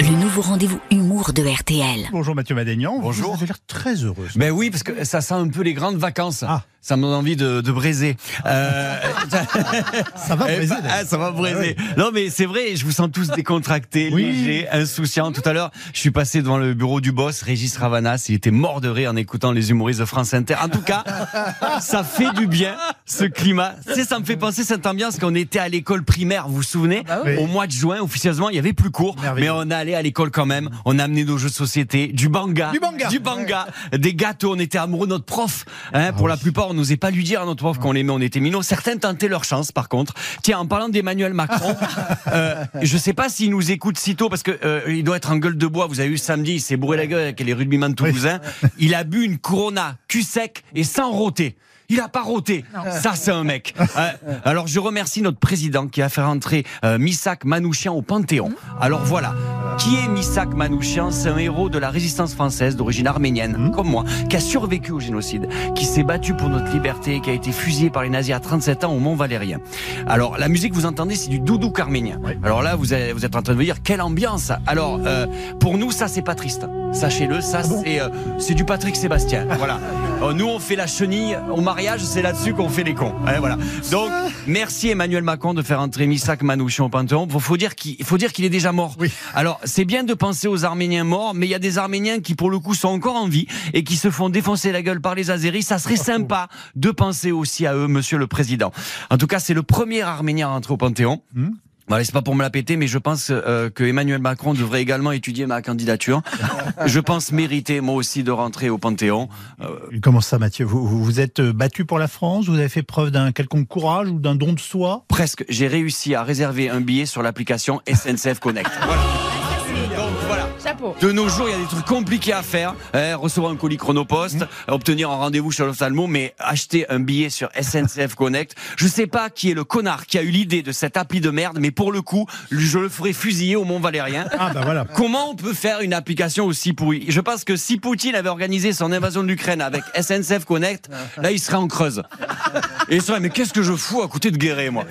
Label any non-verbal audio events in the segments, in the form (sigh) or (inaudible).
le nouveau rendez-vous humour de RTL. Bonjour Mathieu Madénian. Bonjour. Vous avez l'air très heureux. Ben oui, parce que ça sent un peu les grandes vacances. Ah. Ça me donne envie de, de braiser. Euh, Ça va eh, braiser, bah, d'ailleurs. ah, ça va braiser. Non, mais c'est vrai, je vous sens tous décontractés, Oui. légers, insouciants. Tout à l'heure, je suis passé devant le bureau du boss, Régis Ravanas. Il était mort de rire en écoutant les humoristes de France Inter. En tout cas, (laughs) ça fait du bien, ce climat. Tu sais, ça me fait penser cette ambiance quand on était à l'école primaire, vous vous souvenez? Oui. Au mois de juin, officieusement, il y avait plus cours. Merveilleux. Mais on allait à l'école quand même. On a amené nos jeux de société, du banga. Du banga. Du banga. Des gâteaux. On était amoureux de notre prof. Hein, Ah pour la plupart, on n'osait pas lui dire à notre prof qu'on l'aimait, on était minots. Certains tentaient leur chance, par contre. Tiens, en parlant d'Emmanuel Macron, (laughs) euh, je sais pas s'il nous écoute si tôt, parce que euh, il doit être en gueule de bois. Vous avez vu samedi, il s'est bourré la gueule avec les rugbyman toulousains. Il a bu une Corona, cul sec et sans rôter. Il a pas roté. Ça, c'est un mec. (laughs) Euh, alors, je remercie notre président qui a fait rentrer euh, Missak Manouchian au Panthéon. Alors voilà. Qui est Missak Manouchian? C'est un héros de la résistance française d'origine arménienne, comme moi, qui a survécu au génocide, qui s'est battu pour notre liberté, qui a été fusillé par les nazis à 37 ans au Mont Valérien. Alors, la musique, vous entendez, c'est du doudouk arménien. Alors là, vous êtes, vous êtes en train de me dire, quelle ambiance Alors, euh, pour nous, ça, c'est pas triste. Sachez-le, ça, c'est euh, c'est du Patrick Sébastien. Voilà. (laughs) Euh, nous, on fait la chenille au mariage, c'est là-dessus qu'on fait les cons. Hein, voilà. Donc, merci Emmanuel Macron de faire entrer Missak Manouchian au Panthéon. Faut, faut dire qu'il faut dire qu'il est déjà mort. Oui. Alors, c'est bien de penser aux Arméniens morts, mais il y a des Arméniens qui, pour le coup, sont encore en vie et qui se font défoncer la gueule par les Azéris. Ça serait sympa de penser aussi à eux, Monsieur le Président. En tout cas, c'est le premier Arménien à entrer au Panthéon. Voilà, c'est pas pour me la péter, mais je pense euh, que Emmanuel Macron devrait également étudier ma candidature. (laughs) je pense mériter moi aussi de rentrer au Panthéon. Euh, Comment ça Mathieu? Vous, vous êtes euh, battu pour la France? Vous avez fait preuve d'un quelconque courage ou d'un don de soi? Presque, j'ai réussi à réserver un billet sur l'application SNCF Connect. Voilà. (laughs) De nos jours, il y a des trucs compliqués à faire. hein, recevoir un colis chronopost, obtenir un rendez-vous chez l'ophtalmo, mais acheter un billet sur SNCF Connect. Je sais pas qui est le connard qui a eu l'idée de cette appli de merde, mais pour le coup, je le ferai fusiller au Mont Valérien. Ah bah voilà. Comment on peut faire une application aussi pourrie? Je pense que si Poutine avait organisé son invasion de l'Ukraine avec SNCF Connect, là il serait en creuse. Et il serait mais qu'est-ce que je fous à côté de Guéret moi?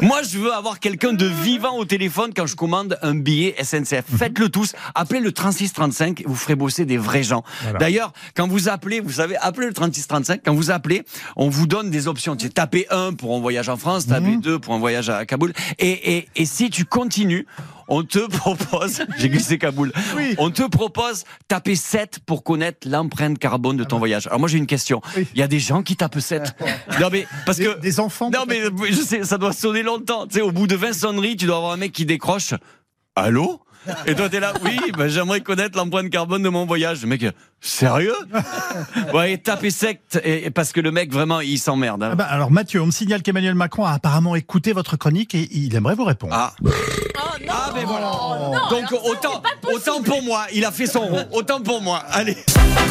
Moi je veux avoir quelqu'un de vivant au téléphone quand je commande un billet SNCF. Faites-le tous, appelez le 3635, vous ferez bosser des vrais gens. Voilà. D'ailleurs, quand vous appelez, vous savez, appelez le 3635, quand vous appelez, on vous donne des options. Tu sais, tapez 1 pour un voyage en France, tapez 2 pour un voyage à Kaboul. Et, et, et si tu continues, on te (laughs) propose, j'ai glissé Kaboul, Oui. on te propose taper 7 pour connaître l'empreinte carbone de ton voyage. Alors moi j'ai une question. Ah bah. Oui. Il y a des gens qui tapent 7. non mais parce Des, que des enfants non mais je sais ça doit sonner longtemps. Tu sais au bout de 20 sonneries, tu dois avoir un mec qui décroche. Allô et toi, t'es là, oui, ben, j'aimerais connaître l'empreinte carbone de mon voyage. Le mec, sérieux (laughs) Ouais, et taper secte, et, et parce que le mec, vraiment, il s'emmerde. hein. Ah bah, alors Mathieu, on me signale qu'Emmanuel Macron a apparemment écouté votre chronique et il aimerait vous répondre. Ah. Ah, ben voilà. Donc, autant, autant pour moi, il a fait son rond. Autant pour moi. Allez.